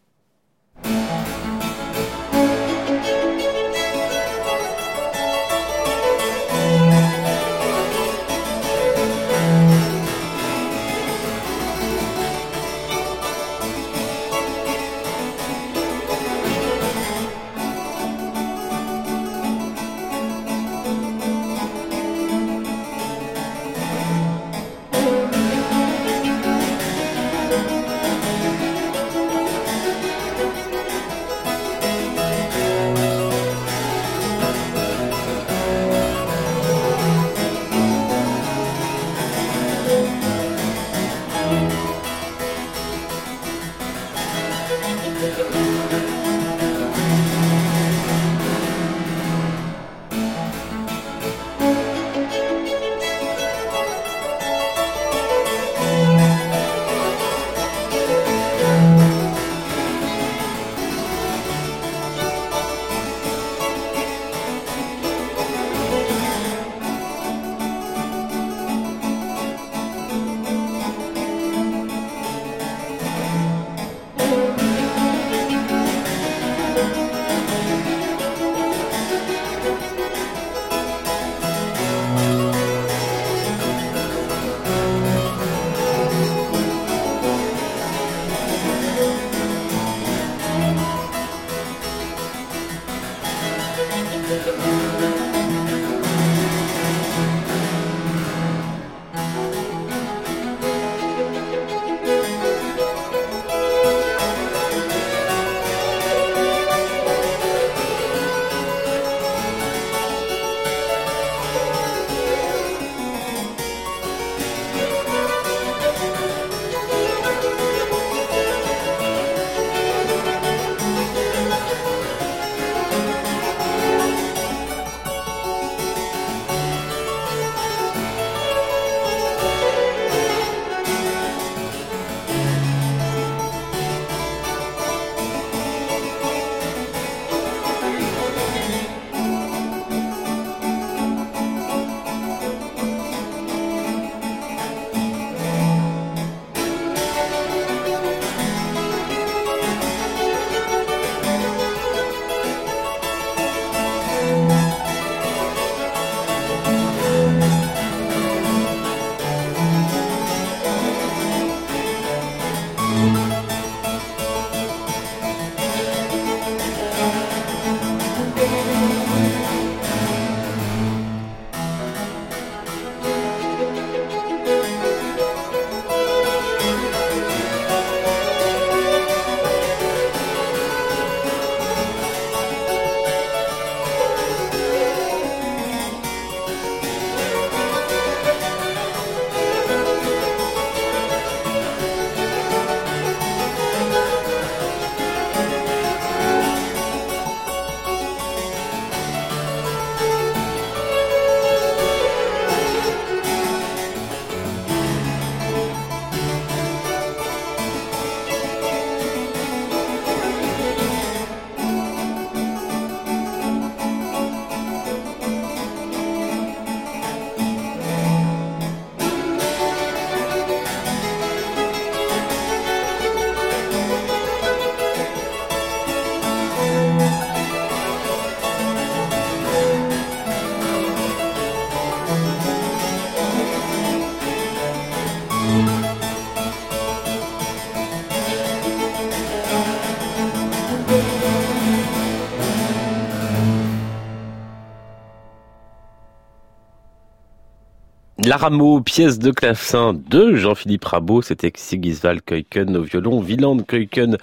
B: Rameau, pièce de clavecin de Jean-Philippe Rabot, c'était Sigiswald Keuken au violon, Wieland Keuken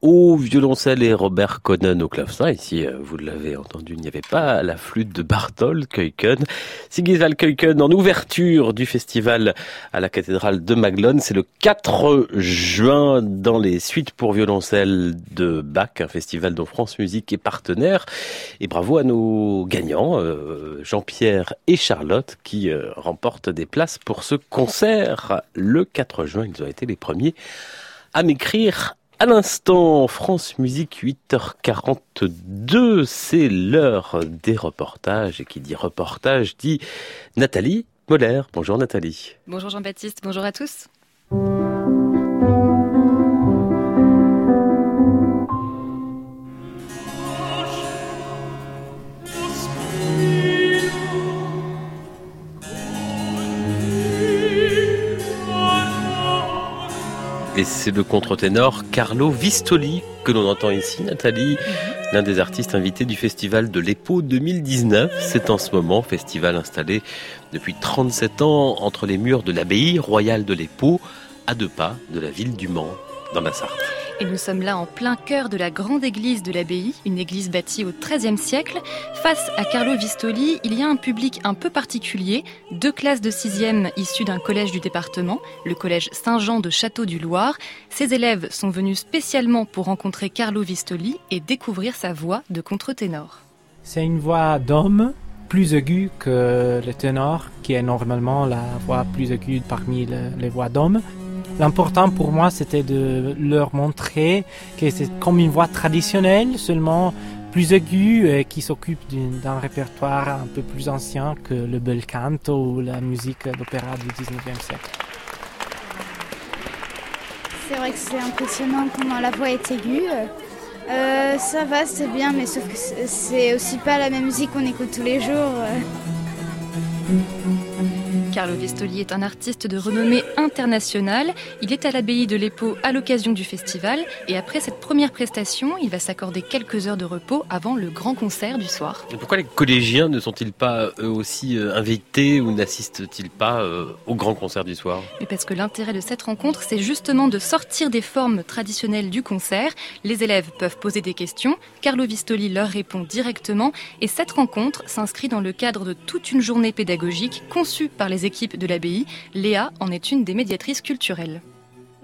B: au violoncelle et Robert Conan au clavecin. Ici, euh, vous l'avez entendu, il n'y avait pas la flûte de Barthold Keuken. Sigiswald Keuken en ouverture du festival à la cathédrale de Maglone. C'est le 4 juin dans les suites pour violoncelle de Bach, un festival dont France Musique est partenaire. Et bravo à nos gagnants, euh, Jean-Pierre et Charlotte, qui euh, remportent des places pour ce concert le 4 juin. Ils ont été les premiers à m'écrire à l'instant, France Musique 8h42, c'est l'heure des reportages. Et qui dit reportage dit Nathalie Moller. Bonjour Nathalie.
J: Bonjour Jean-Baptiste, bonjour à tous.
B: C'est le contre-ténor Carlo Vistoli que l'on entend ici, Nathalie, mhm. l'un des artistes invités du festival de l'EPO 2019. C'est en ce moment, festival installé depuis 37 ans entre les murs de l'abbaye royale de l'EPO, à deux pas de la ville du Mans, dans la Sarthe.
J: Et nous sommes là en plein cœur de la grande église de l'abbaye, une église bâtie au XIIIe siècle. Face à Carlo Vistoli, il y a un public un peu particulier, deux classes de sixième issues d'un collège du département, le collège Saint-Jean de Château-du-Loir. Ces élèves sont venus spécialement pour rencontrer Carlo Vistoli et découvrir sa voix de contre-ténor.
K: C'est une voix d'homme plus aiguë que le ténor, qui est normalement la voix plus aiguë parmi les voix d'homme. L'important pour moi, c'était de leur montrer que c'est comme une voix traditionnelle, seulement plus aiguë, et qui s'occupe d'un répertoire un peu plus ancien que le bel canto ou la musique d'opéra du 19e siècle.
L: C'est vrai que c'est impressionnant comment la voix est aiguë. Euh, ça va, c'est bien, mais sauf que c'est aussi pas la même musique qu'on écoute tous les jours.
J: Carlo Vistoli est un artiste de renommée internationale. Il est à l'abbaye de l'Épau à l'occasion du festival et après cette première prestation, il va s'accorder quelques heures de repos avant le grand concert du soir.
B: pourquoi les collégiens ne sont-ils pas eux aussi euh, invités ou n'assistent-ils pas euh, au grand concert du soir?
J: Mais parce que l'intérêt de cette rencontre, c'est justement de sortir des formes traditionnelles du concert. Les élèves peuvent poser des questions, Carlo Vistoli leur répond directement et cette rencontre s'inscrit dans le cadre de toute une journée pédagogique conçue par les équipe de l'abbaye. Léa en est une des médiatrices culturelles.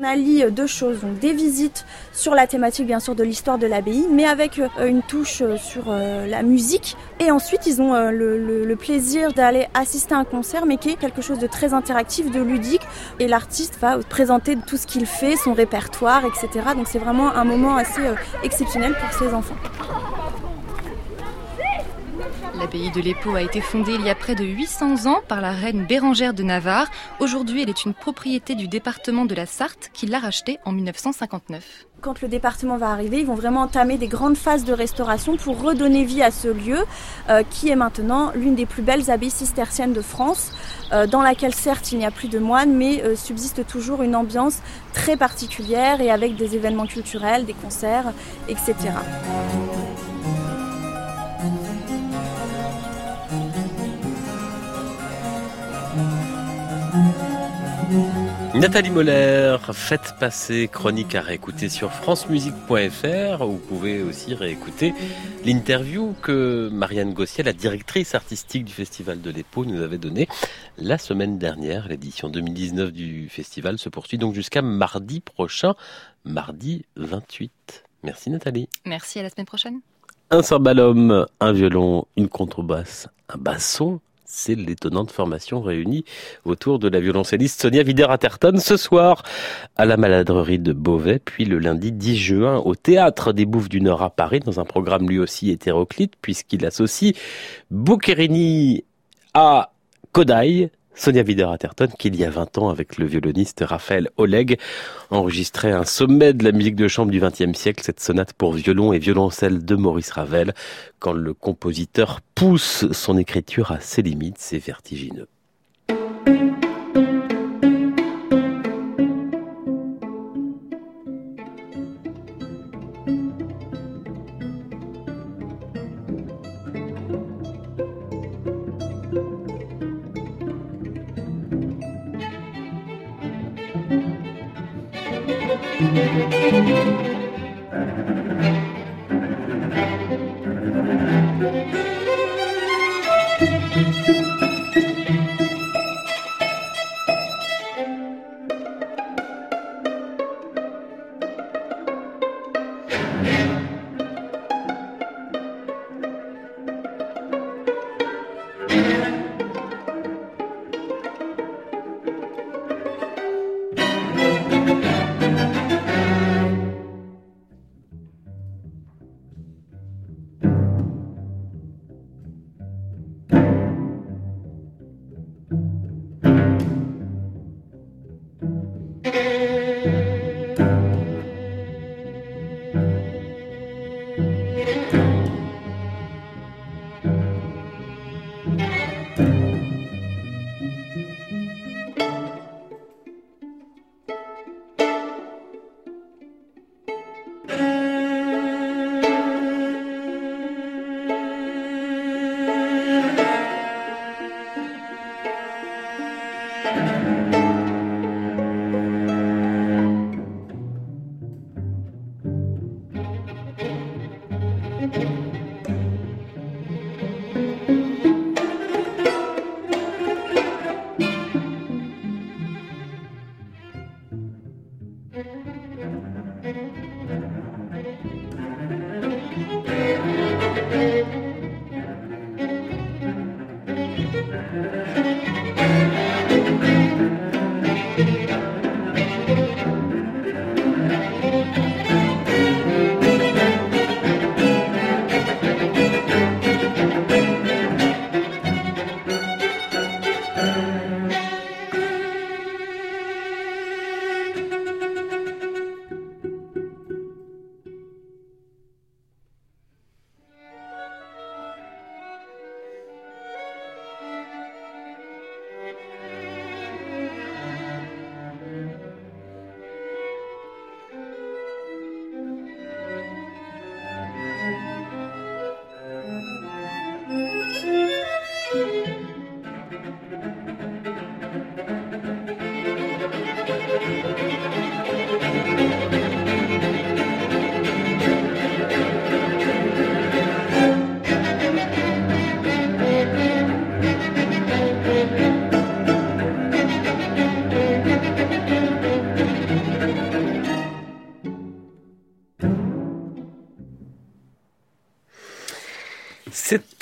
M: On allie euh, deux choses, donc des visites sur la thématique bien sûr de l'histoire de l'abbaye, mais avec euh, une touche euh, sur la musique. Et ensuite, ils ont le, plaisir d'aller assister à un concert, mais qui est quelque chose de très interactif, de ludique. Et l'artiste va présenter tout ce qu'il fait, son répertoire, etc. Donc c'est vraiment un moment assez exceptionnel pour ses enfants.
J: L'abbaye de l'Épau a été fondée il y a près de 800 ans par la reine Bérangère de Navarre. Aujourd'hui, elle est une propriété du département de la Sarthe qui l'a rachetée en 1959
M: quand le département va arriver, ils vont vraiment entamer des grandes phases de restauration pour redonner vie à ce lieu euh, qui est maintenant l'une des plus belles abbayes cisterciennes de France, euh, dans laquelle certes il n'y a plus de moines, mais euh, subsiste toujours une ambiance très particulière et avec des événements culturels, des concerts, etc.
B: Nathalie Moller, faites passer chronique à réécouter sur francemusique.fr où vous pouvez aussi réécouter l'interview que Marianne Gossier, la directrice artistique du Festival de l'Épau, nous avait donnée la semaine dernière. L'édition 2019 du festival se poursuit donc jusqu'à mardi prochain, mardi 28. Merci Nathalie.
J: Merci, à la semaine prochaine.
B: Un cymbalum, un violon, une contrebasse, un basson, c'est l'étonnante formation réunie autour de la violoncelliste Sonia Wider-Atherton ce soir à la maladrerie de Beauvais, puis le lundi 10 juin au Théâtre des Bouffes du Nord à Paris, dans un programme lui aussi hétéroclite, puisqu'il associe Boccherini à Kodai, Sonia Wider-Atherton, qui il y a 20 ans, avec le violoniste Raphaël Oleg, enregistrait un sommet de la musique de chambre du XXe siècle, cette sonate pour violon et violoncelle de Maurice Ravel. Quand le compositeur pousse son écriture à ses limites, c'est vertigineux.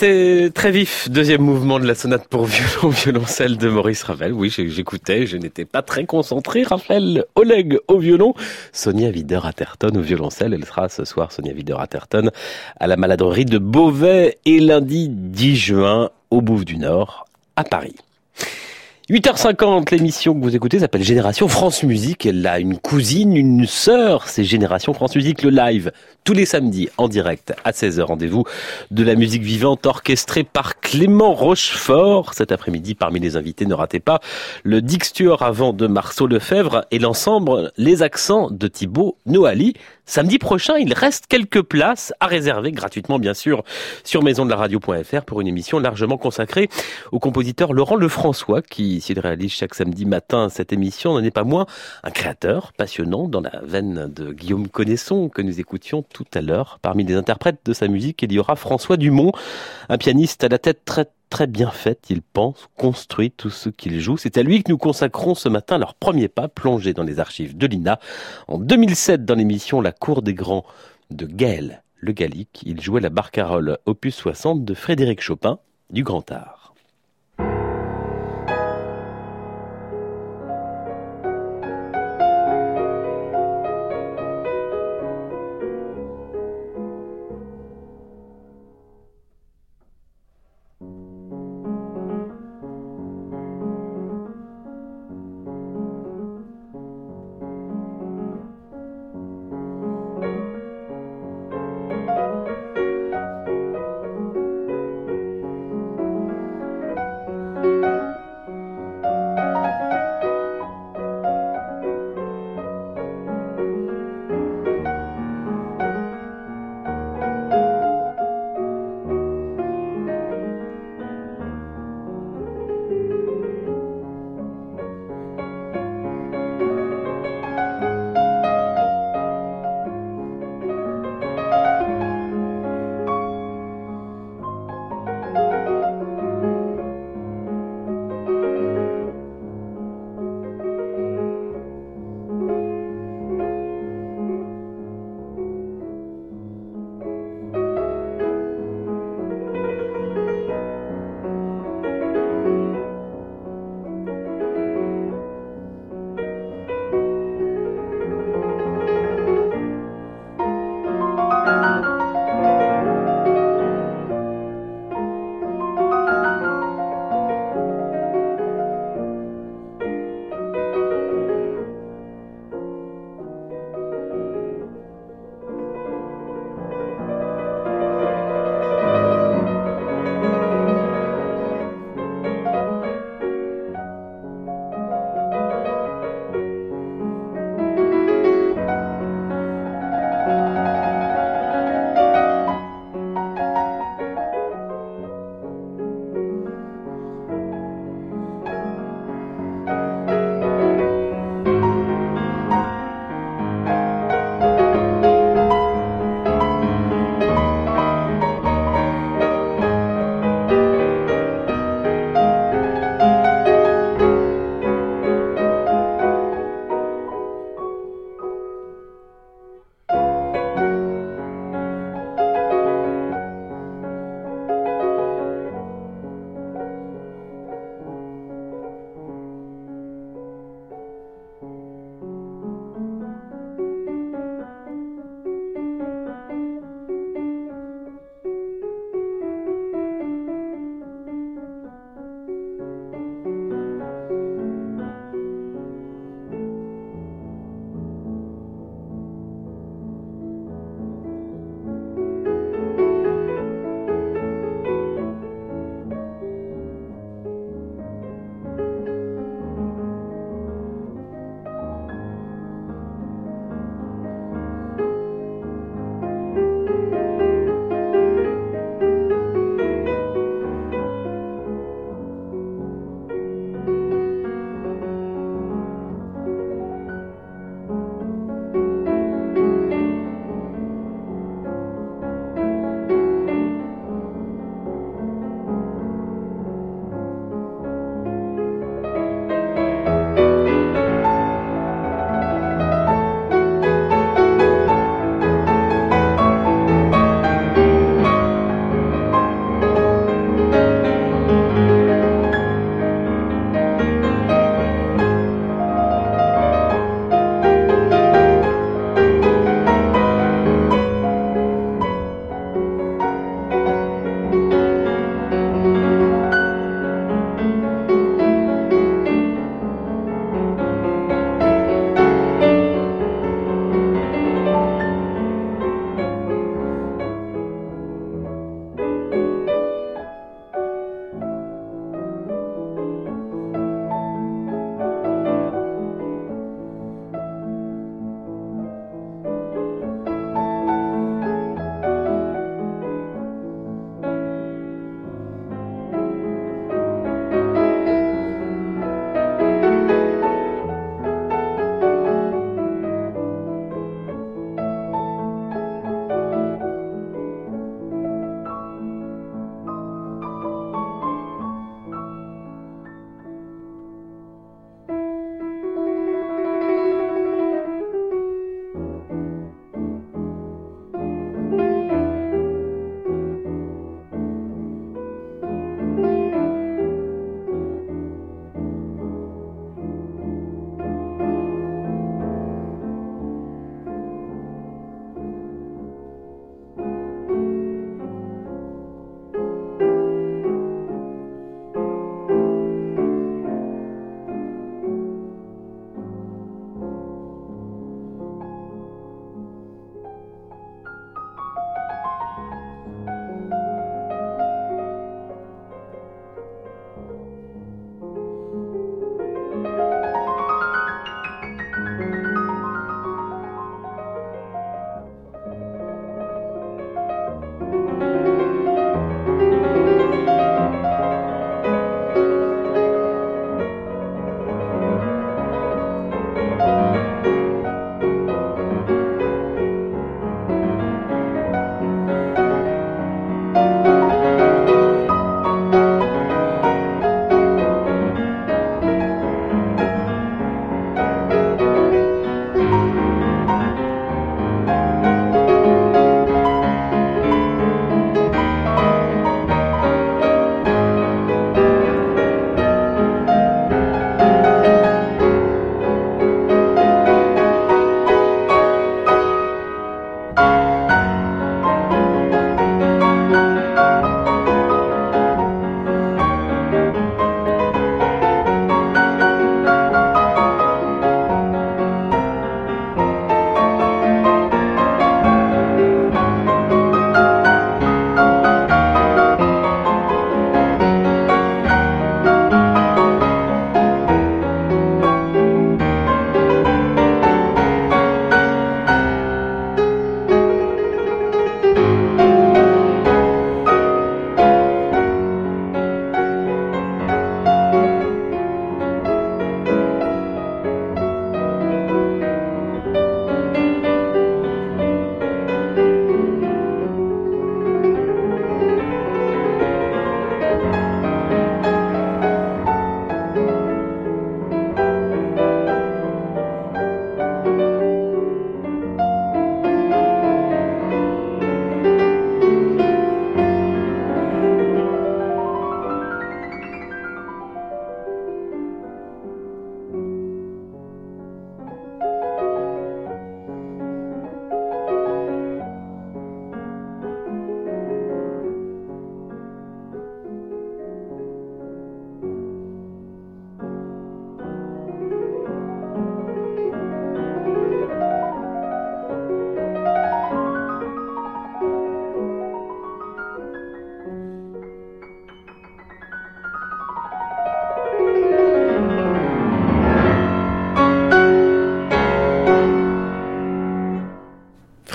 B: C'était très vif, deuxième mouvement de la sonate pour violon, violoncelle de Maurice Ravel. Oui, j'écoutais, je n'étais pas très concentré. Raphaël Oleg au violon, Sonia Wider-Atherton au violoncelle. Elle sera ce soir, Sonia Wider-Atherton, à la maladrerie de Beauvais et lundi 10 juin au Bouffe du Nord, à Paris. 8h50, l'émission que vous écoutez s'appelle Génération France Musique. Elle a une cousine, une sœur, c'est Génération France Musique, le live, tous les samedis en direct à 16h. Rendez-vous de la musique vivante orchestrée par Clément Rochefort. Cet après-midi, parmi les invités, ne ratez pas le Dixtuor avant de Marceau Lefebvre et l'ensemble Les Accents de Thibaut Noali. Samedi prochain, il reste quelques places à réserver gratuitement, bien sûr, sur maisondelaradio.fr pour une émission largement consacrée au compositeur Laurent Lefrançois, qui, s'il réalise chaque samedi matin cette émission, n'en est pas moins un créateur passionnant dans la veine de Guillaume Connaisson, que nous écoutions tout à l'heure. Parmi les interprètes de sa musique, il y aura François Dumont, un pianiste à la tête très très bien faite, il pense, construit tout ce qu'il joue. C'est à lui que nous consacrons ce matin leur premier pas plongé dans les archives de l'INA. En 2007, dans l'émission La Cour des Grands de Gaël Le Gallic, il jouait la barcarolle opus 60 de Frédéric Chopin du Grand Art.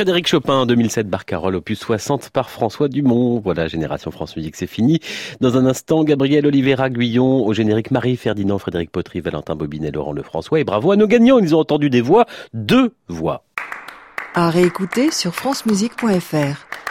B: Frédéric Chopin, 2007, Barcarolle, opus 60 par François Dumont. Voilà, Génération France Musique, c'est fini. Dans un instant, Gabriel Olivera Guyon, au générique Marie Ferdinand, Frédéric Potry, Valentin Bobinet, Laurent Lefrançois. Et bravo à nos gagnants, ils ont entendu des voix, deux voix.
C: À réécouter sur francemusique.fr.